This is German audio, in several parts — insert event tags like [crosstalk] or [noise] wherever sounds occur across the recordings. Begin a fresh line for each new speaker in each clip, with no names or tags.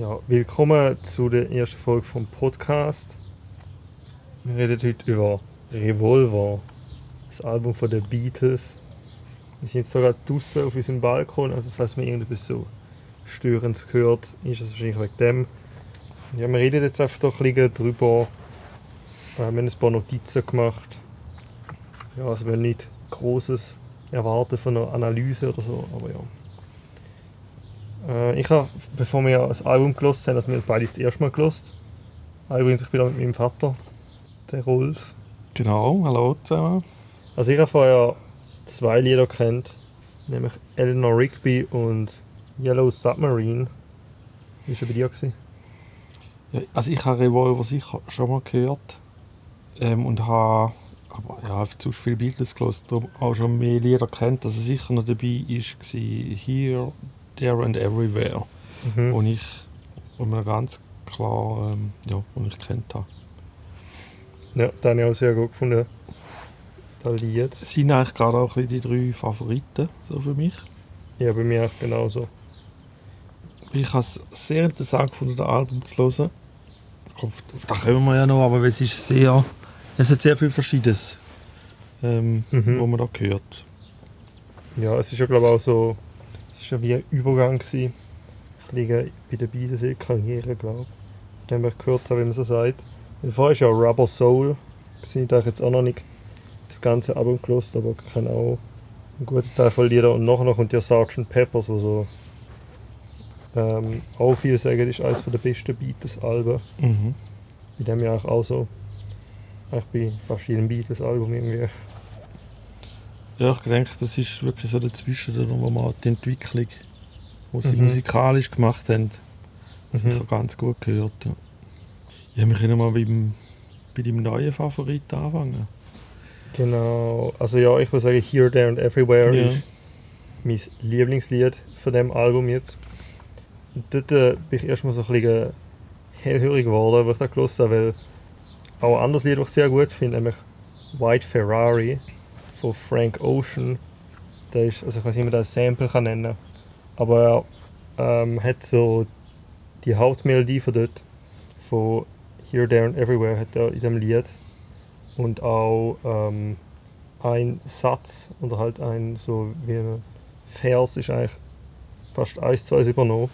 Ja, willkommen zu der ersten Folge vom Podcast. Wir reden heute über Revolver, das Album von den Beatles. Wir sind jetzt gerade draußen auf unserem Balkon, also falls man irgendetwas so Störendes hört, ist es wahrscheinlich wegen dem. Ja, wir reden jetzt einfach doch ein bisschen wir haben ein paar Notizen gemacht. Ja, also wir haben nicht Großes erwarten von einer Analyse oder so, aber ja. Äh, ich habe, bevor wir das Album gelost haben, also wir beide das erste Mal gelost. Ah, übrigens, ich bin auch mit meinem Vater, der Rolf.
Genau, hallo zusammen.
Also ich habe vorher zwei Lieder kennt, nämlich Eleanor Rigby und Yellow Submarine. Wie war bei dir? Gewesen?
Ja, also ich habe Revolver sicher schon mal gehört ähm, und habe aber ja, zu viele Beatles gelesen, darum auch schon mehr Lieder kennt, dass er sicher noch dabei ist, war Here, There and Everywhere,
Mhm.
wo ich wo mir ganz klar ähm, ja, wo ich kennt habe.
Ja, den habe ich auch sehr gut gefunden. Das Lied.
Das sind eigentlich gerade auch die drei Favoriten so für mich.
Ja, bei mir auch genauso.
Ich habe es sehr interessant gefunden, das Album zu hören. Auf, auf das kommen wir ja noch, aber es ist sehr... Es hat sehr viel Verschiedenes, ähm,
Mhm.
wo man da hört.
Ja, es ist ja glaube ich auch so, ist ja wie ein Übergang gewesen. Ich liege bei der Beatles in Karriere, glaube ich. Von dem ich gehört habe, wie man so sagt. Vorher war ja Rubber Soul, gewesen. da habe ich jetzt auch noch nicht das ganze Album gelost, aber ich kenne auch einen guten Teil von Liedern. Und nachher noch kommt ja Sgt. Peppers, wo so ähm, auch viele sagen, das ist eines der besten Beatles-Alben.
Mhm.
Bei dem ja auch so. Eigentlich bei fast jedem Beatles-Album irgendwie.
Ja, ich denke, das ist wirklich so dazwischen, da, wo man die Entwicklung, die sie
Mhm.
musikalisch gemacht haben, sicher
Mhm.
ganz gut gehört. Ja, ja wir können mal beim, bei deinem neuen Favorit anfangen.
Genau, also ja, ich würde sagen, Here, There and Everywhere
Ja.
ist mein Lieblingslied von dem Album jetzt. Und dort äh, bin ich erstmal so ein bisschen hellhörig geworden, wo ich das gehört habe, weil auch ein anderes Lied, das ich sehr gut finde, nämlich White Ferrari von Frank Ocean. Der ist, also ich weiß nicht, wie man das Sample kann nennen aber er ähm, hat so die Hauptmelodie von dort, von Here, There and Everywhere, hat er in dem Lied und auch ähm, ein Satz oder halt ein so wie ein Vers ist eigentlich fast eins zu eins übernommen.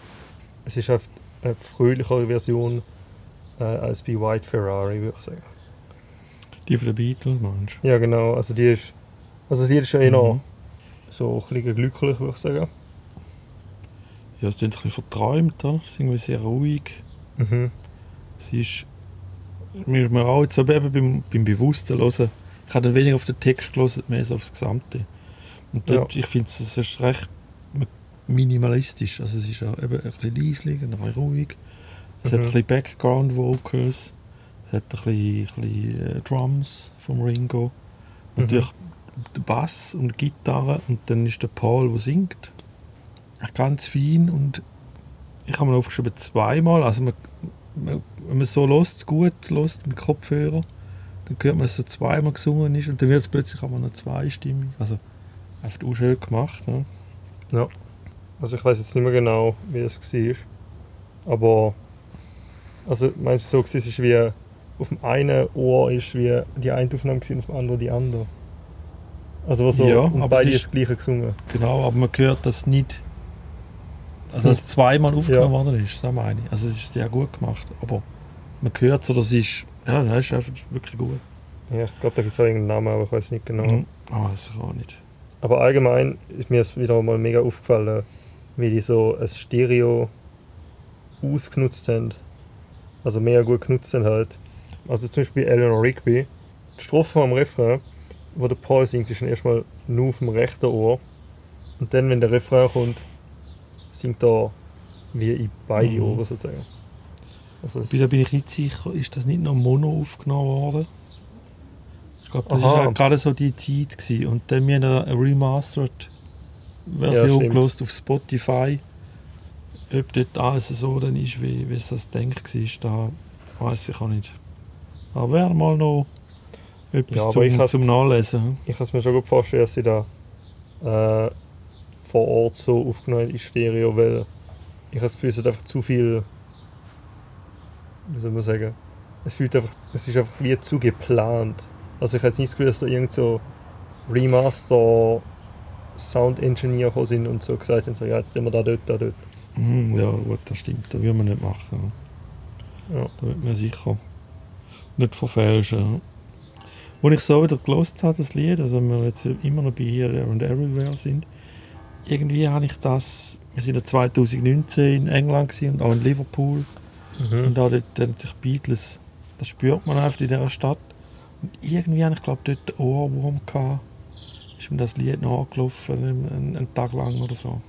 Es ist einfach eine fröhlichere Version äh, als bei White Ferrari, würde ich sagen.
Die von den Beatles, meinst
Ja genau, also die ist also das Lied ist ja eh noch
Mhm.
so ein bisschen glücklich, würde ich sagen.
Ja, es klingt ein bisschen verträumt, oder? es ist irgendwie sehr ruhig.
Mhm.
Es ist mir, mir auch jetzt eben beim, beim Bewussten hören. Ich habe dann weniger auf den Text gelesen, mehr so aufs Gesamte. Und dort, ich finde, es ist recht minimalistisch. Also es ist ja eben ein bisschen leislich, ein bisschen ruhig. Es hat
Mhm.
ein bisschen Background Vocals. Es hat ein bisschen, ein bisschen äh, Drums vom Ringo.
Mhm.
Natürlich Bass und Gitarre. Und dann ist der Paul, der singt. Ganz fein und ich habe mir aufgeschrieben zweimal. Also man, man, wenn man so lost, gut lost mit Kopfhörer, dann hört man, dass es zweimal gesungen ist und dann wird es plötzlich auch noch zweistimmig. Also einfach auch schön gemacht. Ne?
Ja. Also ich weiß jetzt nicht mehr genau, wie es war. Aber also meinst du so, es ist wie auf dem einen Ohr ist wie die eine Aufnahme gewesen, auf dem anderen die andere. Also so
Ja,
und beide
es ist-
das gleiche gesungen.
Genau, aber man hört das nicht,
Das
dass zweimal aufgenommen
Ja.
worden ist. Das meine ich. Also es ist sehr gut gemacht, aber man hört so, das ist, ja, das ist einfach wirklich gut.
Ja, ich glaube, da gibt es auch irgendeinen Namen, aber ich weiß nicht genau.
Mhm. Aber das auch nicht.
Aber allgemein ist mir es wieder mal mega aufgefallen, wie die so ein Stereo ausgenutzt haben. Also mega gut genutzt haben halt. Also zum Beispiel Eleanor Rigby. Die Strophe am Refrain, wo der Paul singt, ist dann erstmal nur auf dem rechten Ohr. Und dann, wenn der Refrain kommt, singt er wie in beide
Mhm.
Ohren sozusagen. Also
da bin ich nicht sicher, ist das nicht noch Mono aufgenommen worden? Ich glaube, das war gerade so die Zeit. Gewesen. Und dann haben wir eine remastered
Ja,
Version gelost auf Spotify. Ob dort alles so dann ist, wie, wie es das denkt war, da weiß ich auch nicht. Aber wäre mal noch etwas
Ja, aber ich
zum, zum Nachlesen. hm?
ich kann es mir schon gut vorstellen, dass sie da äh, vor Ort so aufgenommen in Stereo, weil ich habe das Gefühl, es hat einfach zu viel wie soll man sagen, es fühlt einfach, es ist einfach wie zu geplant. Also ich hätte jetzt nicht das Gefühl, dass da irgend so Remaster Sound Engineer gekommen sind und so gesagt haben, so, ja, jetzt tun wir da dort, da dort.
Mhm, ja, gut, das stimmt. Das will man nicht machen.
Ja.
Da wird man sicher nicht verfälschen. Als ich so wieder gelost habe, das Lied, also wir jetzt immer noch bei Here and Everywhere sind, irgendwie habe ich das, wir sind ja 2019 in England und auch in Liverpool
Mhm.
und auch dort natürlich Beatles, das spürt man einfach in dieser Stadt. Und irgendwie habe ich glaube dort den Ohrwurm gehabt, ist mir das Lied noch angelaufen, einen, einen, Tag lang oder so.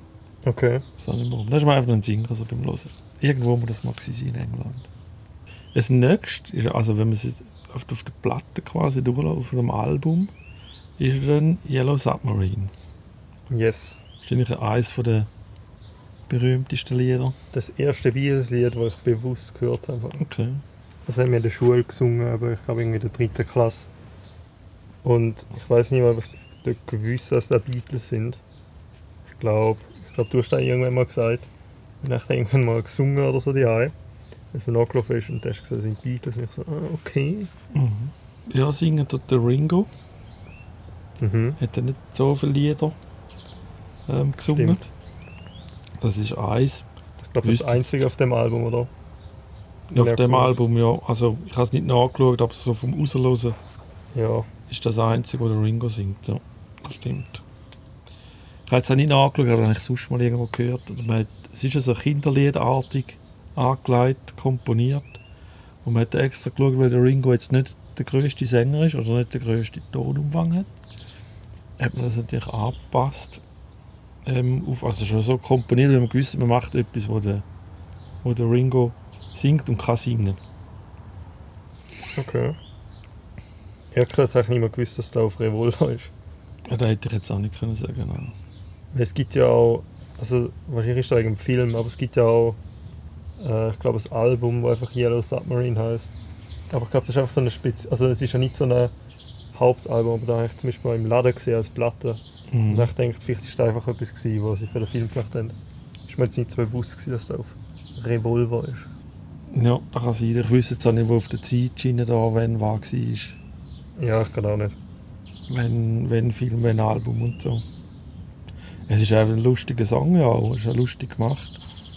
Okay.
Das, ist mir einfach ein Singer so beim Hören. Irgendwo muss das mal sein in England. Das nächste ist, also wenn man es auf, der Platte quasi durchläuft, auf dem Album, ist dann Yellow Submarine.
Yes.
Das ist eigentlich eines der berühmtesten Lieder.
Das erste Beatles-Lied, das ich bewusst gehört habe.
Okay.
Das haben wir in der Schule gesungen, aber ich glaube irgendwie in der dritten Klasse. Und ich weiß nicht mal, was dort gewusst, dass das Beatles sind. Ich glaube, ich glaube, du hast da irgendwann mal gesagt, und ich irgendwann mal gesungen oder so die Ei. Als man nachgelaufen ist und hast gesagt, das sind Beatles. Und ich so, ah, okay.
Mhm. Ja, singen tut der Ringo.
Mhm.
Hat er nicht so viele Lieder ähm, gesungen.
Stimmt.
Das ist eins.
Ich glaube, das einzige auf dem Album, oder?
Auf
Ja,
dem
gesungen.
Album, ja. Also, ich habe es nicht nachgeschaut, aber so vom Rauslösen
Ja.
ist das einzige, wo der Ringo singt. Ja, das stimmt. Ich habe es auch nicht nachgeschaut, aber habe ich sonst mal irgendwo gehört. Es ist so kinderliedartig angelegt, komponiert. Und man hat extra geschaut, weil der Ringo jetzt nicht der grösste Sänger ist oder nicht der grösste Tonumfang hat. Hat man das natürlich angepasst. Ähm, auf, also schon so komponiert, weil man gewusst hat, man macht etwas, wo der, wo der Ringo singt und kann singen.
Okay. Ehrlich gesagt habe ich nicht mehr gewusst, dass das auf Revolver ist.
Ja, das hätte ich jetzt auch nicht können sagen.
Weil Es gibt ja auch, also wahrscheinlich ist das dem Film, aber es gibt ja auch, äh, ich glaube, ein Album, das einfach Yellow Submarine heißt. Aber ich glaube, das ist einfach so eine Spitze, also es ist ja nicht so ein Hauptalbum, aber da habe ich zum Beispiel mal im Laden gesehen als Platte. Und
Mhm.
ich denke, vielleicht ist das einfach etwas gewesen, was sie für den Film gemacht haben. Ist mir jetzt nicht so bewusst gewesen, dass das auf Revolver ist.
Ja, das kann sein. Ich wüsste jetzt auch nicht, wo auf der Zeitschiene da wenn war war.
Ja, ich kann auch nicht.
Wenn, wenn Film, wenn Album und so. Es ist einfach ein lustiger Song, ja. auch. Es ist ja lustig gemacht.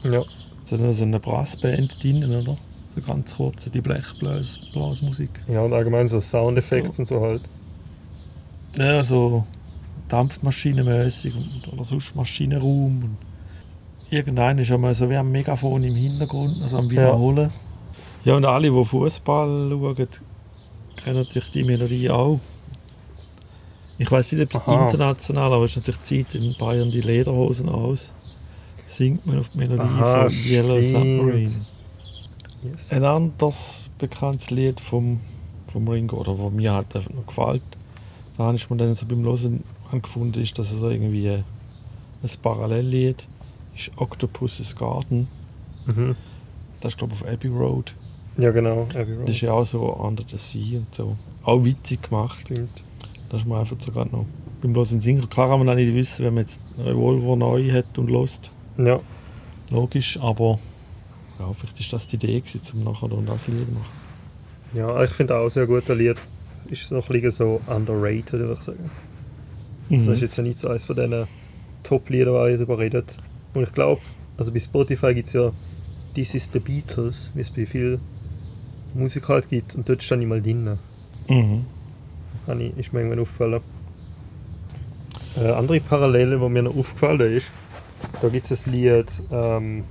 Ja,
Noch so eine Brassband drin, oder? So ganz kurze, die Blechblasmusik.
ja und allgemein so Soundeffekte und so halt.
Ja, so dampfmaschinenmäßig und, oder sonst Maschinenraum. Und irgendeiner ist einmal so wie ein Megafon im Hintergrund, also am Wiederholen. Ja, und alle, die Fußball schauen, kennen natürlich die Melodie auch. Ich weiß nicht, ob es international, aber es ist natürlich Zeit, in Bayern die Lederhosen aus. Singt man auf die Melodie
Aha,
von Yellow
stimmt.
Submarine.
Yes.
Ein anderes bekanntes Lied vom, vom Ringo, oder was mir halt einfach noch gefällt, da habe ich mir dann so beim Hören gefunden, ist, dass es so irgendwie ein, Parallellied ist Octopus's Garden.
Mhm.
Das ist glaube ich auf Abbey Road.
Ja, genau. Abbey Road.
Das ist ja auch so Under the Sea und so. Auch witzig gemacht.
Stimmt.
Das ist mir einfach so gerade noch beim Hören Singer. Klar kann man auch nicht wissen, wenn man jetzt Revolver neu hat und lost.
Ja,
Logisch, aber ja, vielleicht ist das die Idee gewesen, um nachher dann das Lied zu machen.
ja ich finde auch sehr gut, das Lied. Ist so ein bisschen so underrated, würde ich sagen.
Mhm.
Das ist jetzt ja nicht so eines von diesen Top-Liedern, die darüber redet. Und ich glaube, also bei Spotify gibt es ja This is the Beatles, wie es bei vielen Musikern halt gibt. Und dort ist dann nicht mal drin.
Mhm.
Ich- Ist mir irgendwann aufgefallen. Äh, andere Parallele, die mir noch aufgefallen ist, da gibt es das Lied ähm,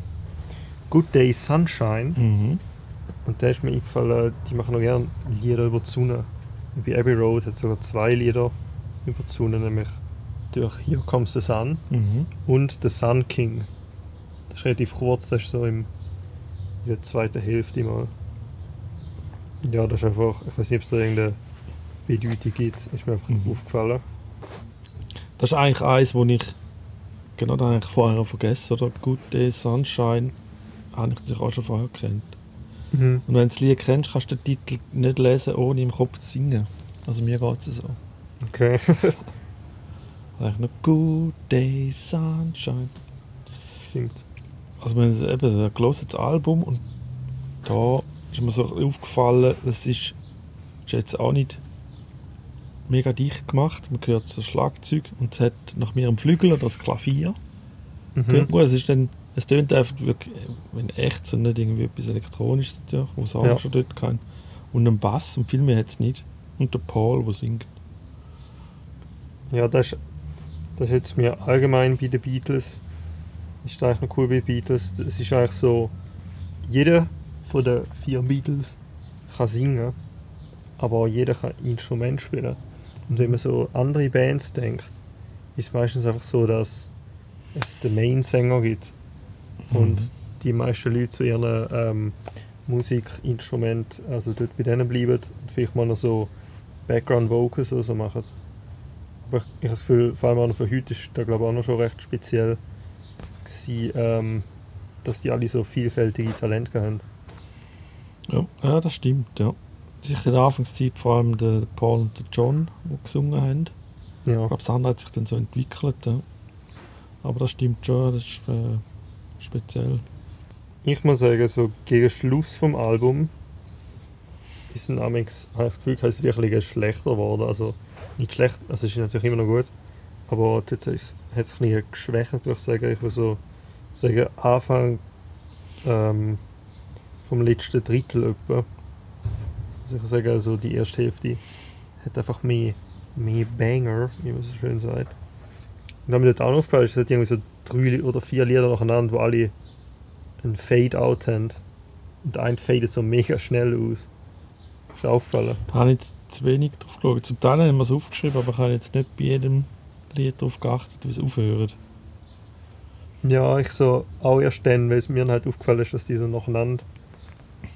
Good Day Sunshine.
Mhm.
Und da ist mir eingefallen, die machen noch gerne Lieder über die Sonne. Bei Abbey Road hat es sogar zwei Lieder über die Sonne, nämlich durch Here Comes the Sun
Mhm.
und The Sun King. Das ist relativ kurz, das ist so im, in der zweiten Hälfte mal. Ja, das ist einfach, ich weiß nicht, ob es da irgendeine Bedeutung gibt, ist mir einfach
Mhm.
aufgefallen.
Das ist eigentlich eins, wo ich genau das habe ich vorher vergessen, oder? Good Day Sunshine habe ich natürlich auch schon vorher gekannt.
Mhm.
Und wenn du das Lied kennst, kannst du den Titel nicht lesen, ohne im Kopf zu singen. Also mir geht es so.
Okay. [laughs]
Eigentlich noch Good Day Sunshine.
Stimmt.
Also wir haben eben ein gelesen, das Album und da ist mir so aufgefallen, das ist, ist jetzt auch nicht mega dicht gemacht. Man hört das Schlagzeug und es hat nach mir einen Flügel oder das Klavier.
Mhm.
Es ist dann, es tönt einfach wirklich, wenn echt so nicht irgendwie etwas Elektronisches natürlich, was auch
Ja.
schon dort kann. Und einen Bass und viel mehr hat es nicht. Und der Paul, der singt.
Ja, das ist, das ist jetzt mir allgemein bei den Beatles. Ist eigentlich noch cool bei den Beatles. Es ist eigentlich so, jeder von den vier Beatles kann singen, aber auch jeder kann Instrument spielen. Und wenn man so an andere Bands denkt, ist es meistens einfach so, dass es den Main-Sänger gibt und
Mhm.
die meisten Leute zu ihren ähm, Musikinstrument, also dort bei denen bleiben und vielleicht mal noch so Background Vocals oder so machen. Aber ich, ich habe das Gefühl, vor allem auch noch für heute ist da glaube ich auch noch schon recht speziell gewesen, ähm, dass die alle so vielfältige Talente haben.
Ja, ja, das stimmt, ja. Sicher in der Anfangszeit vor allem der Paul und der John, die gesungen haben.
Ja,
Ich glaube, das andere hat sich dann so entwickelt. Ja. Aber das stimmt schon, das ist äh, speziell.
ich muss sagen, so gegen Schluss vom Album ist ein Amix, habe ich das Gefühl, es ist wirklich schlechter geworden. Also nicht schlecht, also es ist natürlich immer noch gut, aber dort ist- hat es ein geschwächt, würde ich sagen. Ich würde so sagen, Anfang ähm, vom letzten Drittel etwa. Also ich sagen, so die erste Hälfte hat einfach mehr, mehr Banger, wie man so schön sagt. Und was mir dort auch noch aufgefallen ist, es hat irgendwie so drei oder vier Lieder nacheinander, wo alle ein Fade-Out haben. Und ein fadet so mega schnell aus. Ist aufgefallen?
Da habe ich zu wenig drauf geschaut. Zum Teil haben wir es aufgeschrieben, aber ich habe jetzt nicht bei jedem Lied darauf geachtet, wie es aufhört.
Ja, ich so auch erst dann, weil es mir halt aufgefallen ist, dass die so nacheinander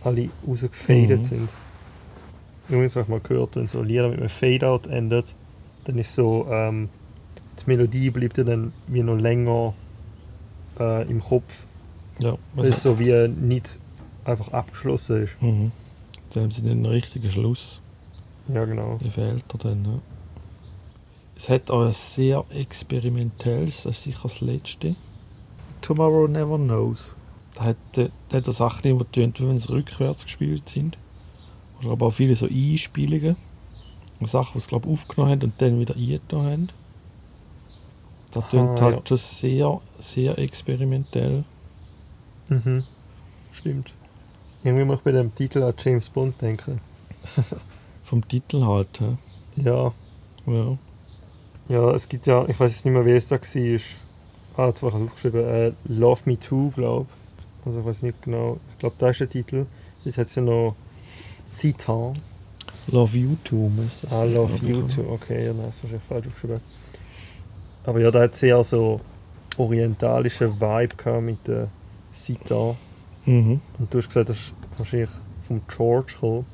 alle rausgefadet
Mhm.
sind. Übrigens ich mal gehört, wenn so Lieder mit einem Fade-Out endet, dann ist so, ähm, die Melodie bleibt dann wie noch länger äh, im Kopf,
Ja,
weil es so wie nicht einfach abgeschlossen ist.
Mhm. Dann haben sie den richtigen Schluss.
Ja, genau.
Der fehlt er dann. Ja. Es hat auch ein sehr experimentelles, das ist sicher das letzte. Tomorrow Never Knows. Da hat, äh, da hat er Sachen immer getönt, wie wenn sie rückwärts gespielt sind. Oder aber auch viele so Einspielungen. Sachen, die sie glaube aufgenommen haben und dann wieder eingetan haben. Da tönt
Ah,
halt
ja.
schon sehr, sehr experimentell.
Mhm. Stimmt. Irgendwie muss ich bei dem Titel an James Bond denken. [laughs]
Vom Titel halt. hä?
Ja,
Ja.
ja, es gibt ja, ich weiß jetzt nicht mehr, wer es da war. Ah, jetzt habe ich aufgeschrieben, äh, Love Me Too, glaube ich. Also ich weiß nicht genau, ich glaube, da ist der Titel. Jetzt hat es ja noch Citan.
Love You Too ist das.
Ah, Love You? Too, okay, ja, nein, das ist wahrscheinlich falsch aufgeschrieben. Aber ja, da hat sehr so orientalischen Vibe gehabt mit der Citan.
Mhm.
Und du hast gesagt, das ist wahrscheinlich vom George gekommen.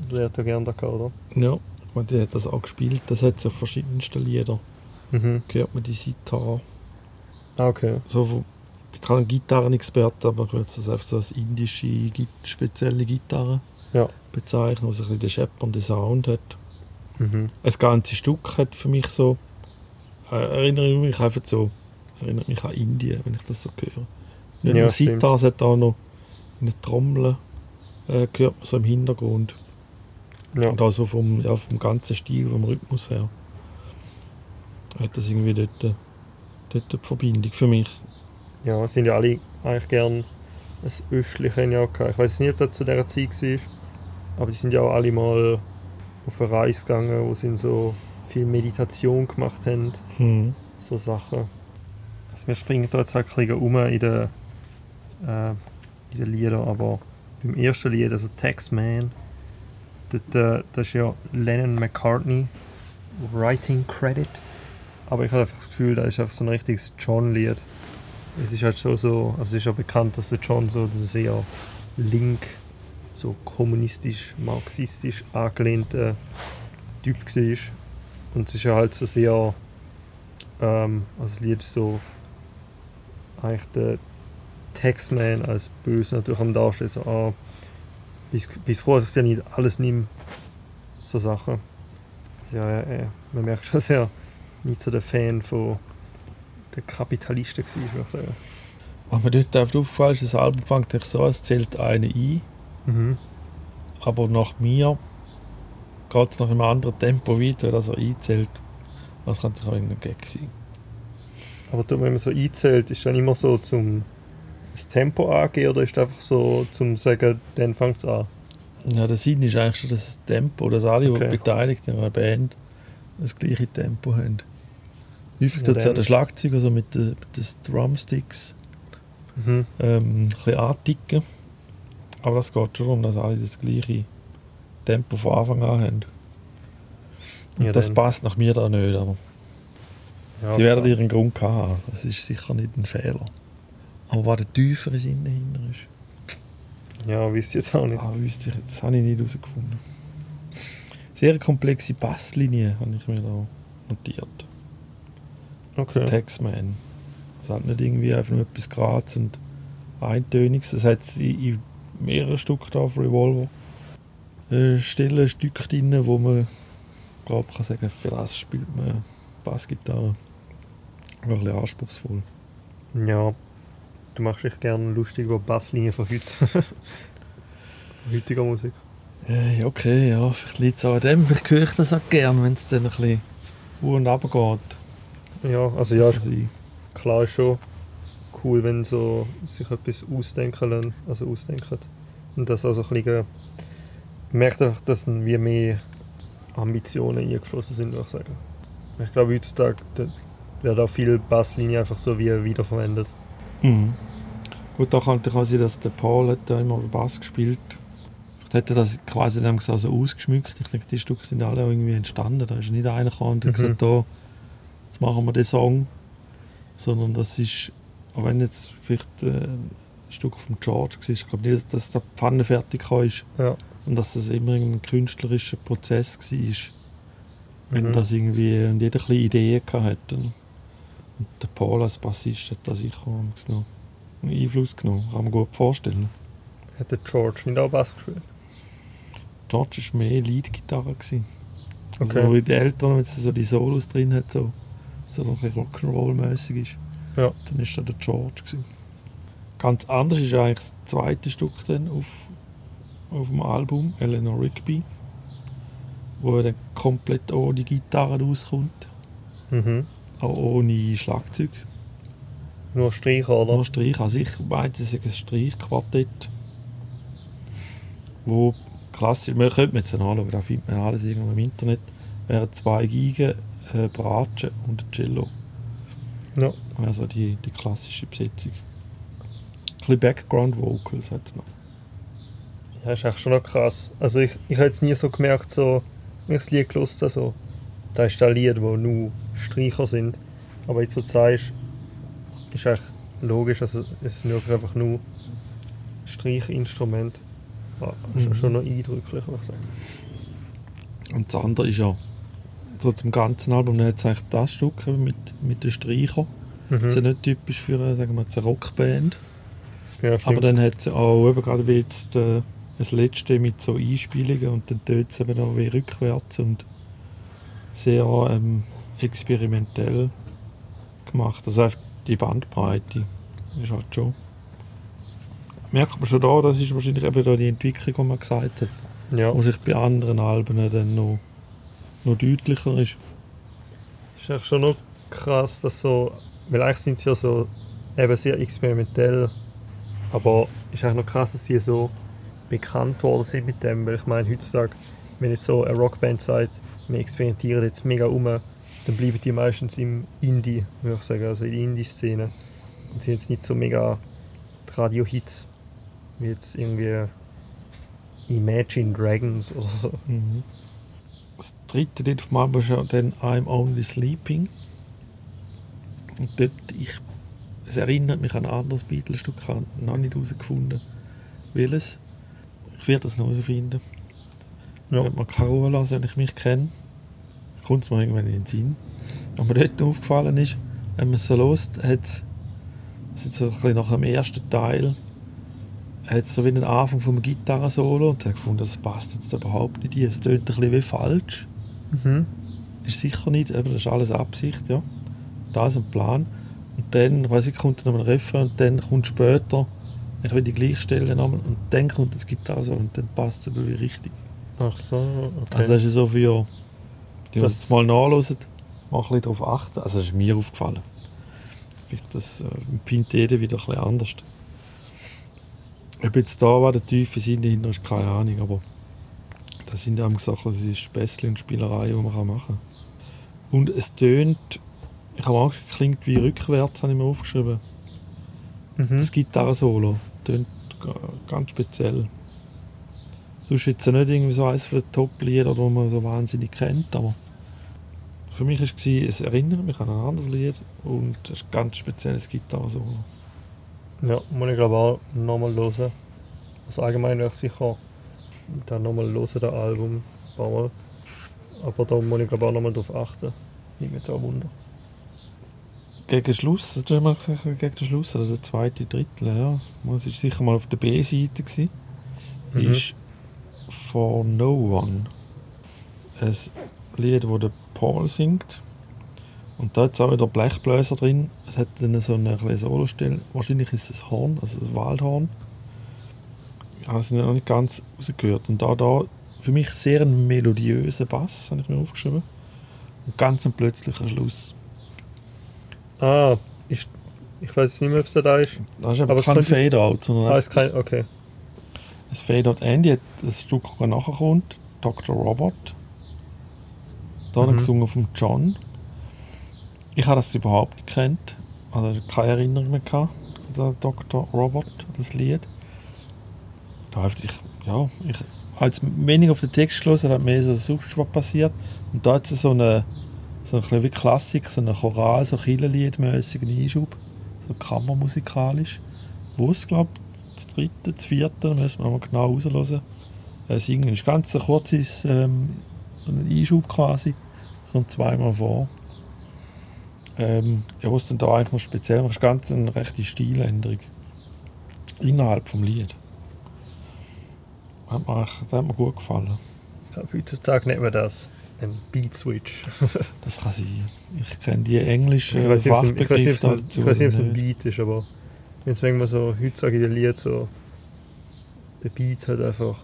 Das lernt er gerne da oder?
Ja, meine, der hat das auch gespielt. Das hat so verschiedenste Lieder.
Mhm.
Gehört man die Sitar.
Ah, okay.
So kein Gitarrenexperte, aber ich würde das einfach so als indische, spezielle Gitarre
Ja.
bezeichnen, was ein bisschen den scheppernden Sound hat.
Mhm.
Das ganze Stück hat für mich so, äh, erinnere ich mich einfach so, erinnert mich an Indien, wenn ich das so höre. Nicht
Ja,
nur
stimmt.
Sitar, es hat auch noch eine Trommel, äh, hört man so im Hintergrund.
Ja.
Und auch so vom, ja, vom ganzen Stil, vom Rhythmus her. Hat das irgendwie dort, äh, dort die Verbindung für mich.
Ja, es sind ja alle eigentlich gern ein östlichen Jahr gehabt. Ich weiß nicht, ob das zu dieser Zeit war, aber die sind ja auch alle mal auf eine Reise gegangen, wo sie so viel Meditation gemacht haben.
Mhm.
so Sachen. Also wir springen da jetzt halt ein bisschen um in den, äh, in den Liedern, aber beim ersten Lied, also Taxman, dort, äh, das ist ja Lennon McCartney Writing Credit. Aber ich habe einfach das Gefühl, das ist einfach so ein richtiges John-Lied. Es ist halt schon so, also es ist ja bekannt, dass der John so der sehr link, so kommunistisch, marxistisch angelehnter Typ war. Und es ist ja halt so sehr ähm, also das Lied so eigentlich der Taxman als böse natürlich am Darstellen. So, ah, bis, bis vor sich ja nicht alles nimmt. So Sachen. Also, ja, äh, man merkt schon sehr nicht so der Fan von der Kapitalisten war, würde ich sagen.
Was mir dort aufgefallen ist, das Album fängt eigentlich so, an, es zählt eine ein
Mhm.
Aber nach mir geht es nach einem anderen Tempo weiter, dass er einzählt. Das könnte auch irgendein Gag sein.
Aber wenn man so einzählt, ist dann immer so zum das Tempo angehen oder ist es einfach so zum sagen, dann fängt es an?
Ja, der Sinn ist eigentlich schon, dass das Tempo, dass alle,
Okay.
die beteiligt in einer Band, das gleiche Tempo haben. Häufig
dann-
der Schlagzeuger so mit den, mit den Drumsticks
Mhm.
ähm, ein bisschen anticken. Aber das geht schon darum, dass alle das gleiche Tempo von Anfang an haben. Und
Ja,
das
dann.
passt nach mir da nicht, aber
Ja,
sie werden ihren Grund haben. Das ist sicher nicht ein Fehler. Aber was der tiefere Sinn dahinter ist,
Ja, wisst ihr jetzt auch nicht.
ah, wüsste ich, das habe ich nicht herausgefunden. Sehr komplexe Basslinie habe ich mir da notiert.
Okay.
Taxman. Es hat nicht irgendwie einfach nur etwas Graz und Eintöniges. Es hat in, in mehreren Stück da auf Revolver äh, Stellen, Stücke drin, wo man glaube kann sagen, für das spielt man Bassgitarre. Ein bisschen anspruchsvoll.
Ja, du machst dich gerne lustig über Basslinien von heute. [laughs] von heutiger Musik.
Äh, okay, ja, vielleicht liegt es auch an dem. Vielleicht höre ich das auch gern, wenn es dann ein bisschen hoch und runter geht.
Ja, also ja,
Also,
klar ist schon cool, wenn so sich etwas ausdenken lassen, also ausdenken. Und das also ein bisschen, man merkt einfach, dass wie mehr Ambitionen eingeflossen sind, würde ich sagen. Ich glaube, heutzutage werden auch viele Basslinien einfach so wie wiederverwendet.
Mhm. Gut, da könnte auch sein, dass der Paul hat da immer Bass gespielt. Vielleicht hat er das quasi dann so also ausgeschmückt. Ich denke, die Stücke sind alle irgendwie entstanden. Da ist nicht einer gekommen und
Mhm.
gesagt, da, jetzt machen wir den Song. Sondern das ist, auch wenn jetzt vielleicht äh, ein Stück vom George war, ich glaube nicht, dass der Pfanne fertig ist.
Ja.
Und dass das immer ein künstlerischer Prozess war. Wenn
Mhm.
das irgendwie, und jeder ein Ideen hatte. Und der Paul als Bassist hat da sicher einen Einfluss genommen. Kann man gut vorstellen.
Hat der George nicht auch Bass gespielt?
George war mehr Leadgitarre.
Okay.
Also wie die Eltern, wenn sie so die Solos drin hat, so, so noch ein bisschen Rock'n'Roll-mäßig ist,
Ja.
dann ist da der George. Gewesen. Ganz anders ist eigentlich das zweite Stück dann auf, auf dem Album, Eleanor Rigby, wo dann komplett ohne Gitarre rauskommt,
Mhm.
auch ohne Schlagzeug.
Nur Streicher, oder?
Nur Streich. Also ich meinte, es ist ein Streichquartett, wo klassisch, man könnte man jetzt anschauen, da findet man alles irgendwo im Internet, wären zwei Geigen, äh, Bratsche und Cello.
Ja.
Also die, die klassische Besetzung. Ein bisschen Background Vocals hat es noch.
Ja, ist echt schon noch krass. Also ich, ich habe jetzt nie so gemerkt, so, wenn ich das Lied gehört habe, so, da ist ein Lied, wo nur Streicher sind. Aber jetzt so sagst, ist echt logisch, also es sind wirklich einfach nur Streichinstrumente. Ja, ist
Mhm.
schon noch eindrücklich, würde ich sagen.
Und das andere ist ja so zum ganzen Album, dann hat es eigentlich das Stück mit, mit den Streichern. Das ist ja
Mhm.
nicht typisch für eine, sagen wir jetzt, eine Rockband.
Ja,
Aber dann hat es auch eben gerade wie jetzt äh, das letzte mit so Einspielungen und dann tönt es eben auch wie rückwärts und sehr ähm, experimentell gemacht. Also einfach die Bandbreite ist halt schon. Merkt man schon da, das ist wahrscheinlich eben da die Entwicklung, die man gesagt hat.
ja.
Sich bei anderen Alben dann noch, noch deutlicher ist.
ist echt schon noch krass, dass so, weil eigentlich sind sie ja so eben sehr experimentell, aber ist eigentlich noch krass, dass sie so bekannt worden sind mit dem, weil ich meine heutzutage, wenn jetzt so eine Rockband sagt, wir experimentieren jetzt mega um, dann bleiben die meistens im Indie, würde ich sagen, also in der Indie-Szene und sind jetzt nicht so mega Radio-Hits wie jetzt irgendwie Imagine Dragons oder so.
Mhm. Dritte Lied auf dem Album ist ja dann I'm Only Sleeping. Und dort, ich, es erinnert mich an ein anderes Beatles-Stück, ich habe noch nicht herausgefunden, welches. Ich werde das noch herausfinden.
Ja.
Wenn man keine Ruhe lassen, wenn ich mich kenne, kommt es mir irgendwann in den Sinn. Was mir dort aufgefallen ist, wenn man es so hört, hat es so ein bisschen nach dem ersten Teil hat so wie einen Anfang vom Gitarrensolo und ich habe gefunden, das passt jetzt überhaupt nicht. Es tönt ein bisschen wie falsch.
Mhm.
Ist sicher nicht, aber das ist alles Absicht, ja. Da ist ein Plan. Und dann, weiß ich, kommt dann noch ein Refrain und dann kommt später Ich will die gleich stellen nochmal und dann kommt das Gitarre so und dann passt es aber wie richtig.
Ach so, okay.
Also das ist so für die, die
Das-
jetzt mal nachhören, mal ein bisschen darauf achten. Also das ist mir aufgefallen. Das äh, empfindet jeder wieder ein bisschen anders. Ob jetzt da war der tiefe Sinn dahinter ist, keine Ahnung, aber das sind eben Sachen, das ist Späßchen und Spielerei, die man machen kann. Und es tönt, ich habe Angst, es klingt wie rückwärts, habe ich mir aufgeschrieben.
mhm.
Das Gitarrensolo tönt ga- ganz speziell. Sonst jetzt nicht irgendwie so eines der Top-Lieder, die man so wahnsinnig kennt, aber für mich war es, es erinnert mich an ein anderes Lied und es ist ein ganz spezielles Gitarrensolo.
Ja, muss ich glaube auch nochmal hören. Also allgemein wäre ich sicher dann nochmal hören, das Album. ein paar Mal. Aber da muss ich glaube auch nochmal drauf achten. Nicht mehr so Wunder.
Gegen Schluss, hast du mal gesagt, gegen den Schluss, also der zweite Drittel, ja, es war sicher mal auf der B-Seite,
Mhm.
ist For No One. Ein Lied, das der Paul singt. Und da ist auch wieder Blechbläser drin. Es hat dann so eine kleine Solostelle. Wahrscheinlich ist es ein Horn, also ein Waldhorn. Habe ich noch nicht ganz rausgehört. Und da, da für mich sehr ein melodiöser Bass, habe ich mir aufgeschrieben. Und ganz ein plötzlicher Schluss.
Ah, ich, ich weiß jetzt nicht mehr, ob es da ist.
Das ist aber,
Aber es
kein Fade-Out, sondern
Ah, ist kein. Okay.
Das Fade-Out Andy hat ein Stück, das nachher kommt, Dr. Robot. Da
Mhm.
gesungen von John. Ich habe das überhaupt nicht gekannt. Also keine Erinnerung mehr gehabt an den Dr. Robot, das Lied. Habe ich, ja, ich jetzt weniger auf den Text gelesen, hat mehr so sonst was passiert. Und da hat es so eine, so ein bisschen wie Klassik, so eine Choral, so Killenliedmäßigen Einschub, so kammermusikalisch, wo es, glaube ich, das dritte, das vierte, müssen wir mal genau raushören, äh, singen. ist ganz ein kurzes ähm, ein Einschub quasi, kommt zweimal vor. Ähm, ja, was denn da eigentlich noch speziell macht, ist ganz eine rechte Stiländerung innerhalb vom Lied. Hat mir, das hat mir gut gefallen.
Heutzutage nennt man das ein Beat Switch. [laughs]
Das kann sein. Ich kenne die englischen
Ich weiß nicht, es es
Fachbegriffe dazu
ich weiß nicht, ob es ein. Beat ist, aber wenn es manchmal so heutzutage in den Lied so der Beat halt einfach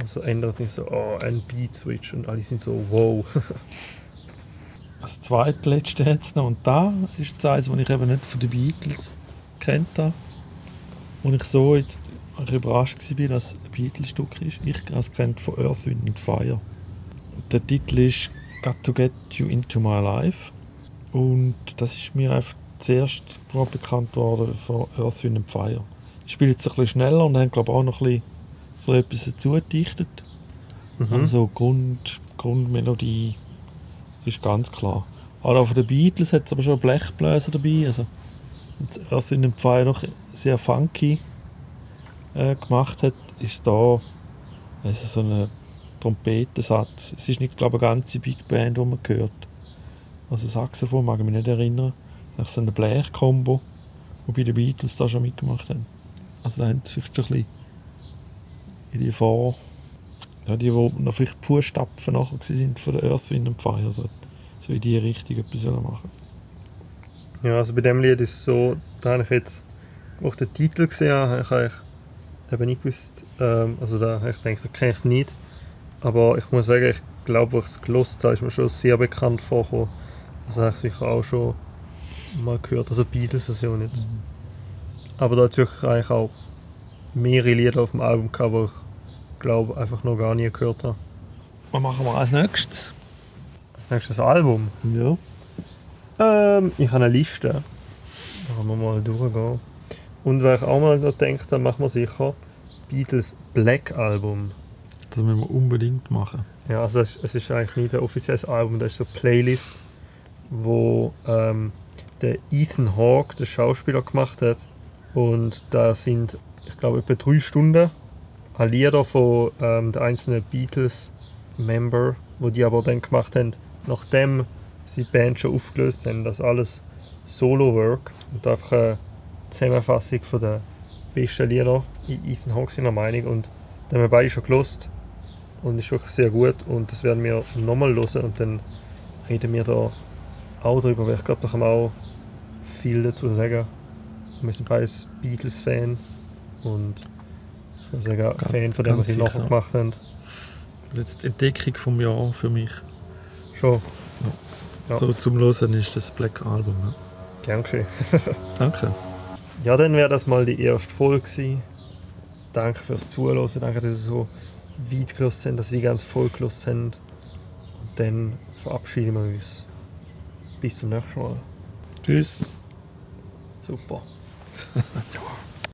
also ändert nicht so, oh, ein Beat Switch und alle sind so, wow. [laughs]
Das zweitletzte jetzt noch. Und da ist das eins, das ich eben nicht von den Beatles kennt habe. Und ich so jetzt überrascht war, dass es ein Beatles-Stück ist. Ich habe es kennt von Earth, Wind and Fire. Der Titel ist Got to Get You Into My Life. Und das ist mir einfach zuerst bekannt worden von Earth, Wind and Fire. Ich spiele jetzt ein bisschen schneller und haben glaube ich auch noch ein bisschen, etwas dazu gedichtet.
Mhm.
Also Grund, Grundmelodie ist ganz klar. Aber auch von den Beatles hat es aber schon Blechbläser dabei. Also, und Earth in dem Pfeil noch sehr funky äh, gemacht hat, ist da also so ein Trompetensatz. Es ist nicht, glaube ich, eine ganze Big Band, die man hört. Also Saxophon mag ich mich nicht erinnern. Das ist so eine Blech-Kombo, die bei den Beatles da schon mitgemacht haben. Also da haben sie vielleicht schon ein bisschen in die Vor... Ja, die, die noch vielleicht die Fußstapfen nachher sind von der Earth, Wind and Fire. So, so in die Richtung etwas machen
Ja, also bei dem Lied ist es so, da habe ich jetzt, wo ich den Titel gesehen habe, ich eben nicht gewusst, ähm, also da habe ich gedacht, das kenne ich nicht. Aber ich muss sagen, ich glaube, als ich es gelost habe, ist mir schon sehr bekannt vorgekommen. Das habe ich sicher auch schon mal gehört, also die Beatles-Version jetzt.
Mhm.
Aber da hat es wirklich eigentlich auch mehrere Lieder auf dem Album gehabt, die ich glaube einfach noch gar nie gehört habe.
Was machen wir als nächstes?
Das nächste Album.
Ja.
Ähm, ich habe eine Liste. Da können wir mal durchgehen. Und wer ich auch mal noch denkt, dann machen wir sicher Beatles Black Album.
Das müssen wir unbedingt machen.
Ja, also es, es ist eigentlich nicht ein offizielles Album, das ist so eine Playlist, wo ähm, der Ethan Hawke, der Schauspieler, gemacht hat. Und da sind, ich glaube, etwa drei Stunden an Lieder von ähm, den einzelnen Beatles-Member, wo die aber dann gemacht haben, nachdem sie die Band schon aufgelöst haben. Das alles Solo-Work und einfach eine Zusammenfassung von den besten Lieder in Ethan Hawke seiner Meinung. Und dann haben wir beide schon gelost und ist wirklich sehr gut und das werden wir nochmal hören und dann reden wir da auch drüber, weil ich glaube, da kann man auch viel dazu sagen. Wir sind beides Beatles-Fan Und ich muss sagen,
Ganz-
Fan von dem, was sie nachher gemacht haben.
Das ist die Entdeckung vom Jahr für mich.
Schon, Ja.
So zum Hören ist das Black Album. Ja.
gern geschehen. [laughs]
Danke.
Ja, dann wäre das mal die erste Folge gewesen. Danke fürs Zuhören. Danke, dass ihr so weit gelassen habt, dass ihr die ganze Folge gelassen habt. Und dann verabschieden wir uns. Bis zum nächsten Mal.
Tschüss.
Super. [laughs]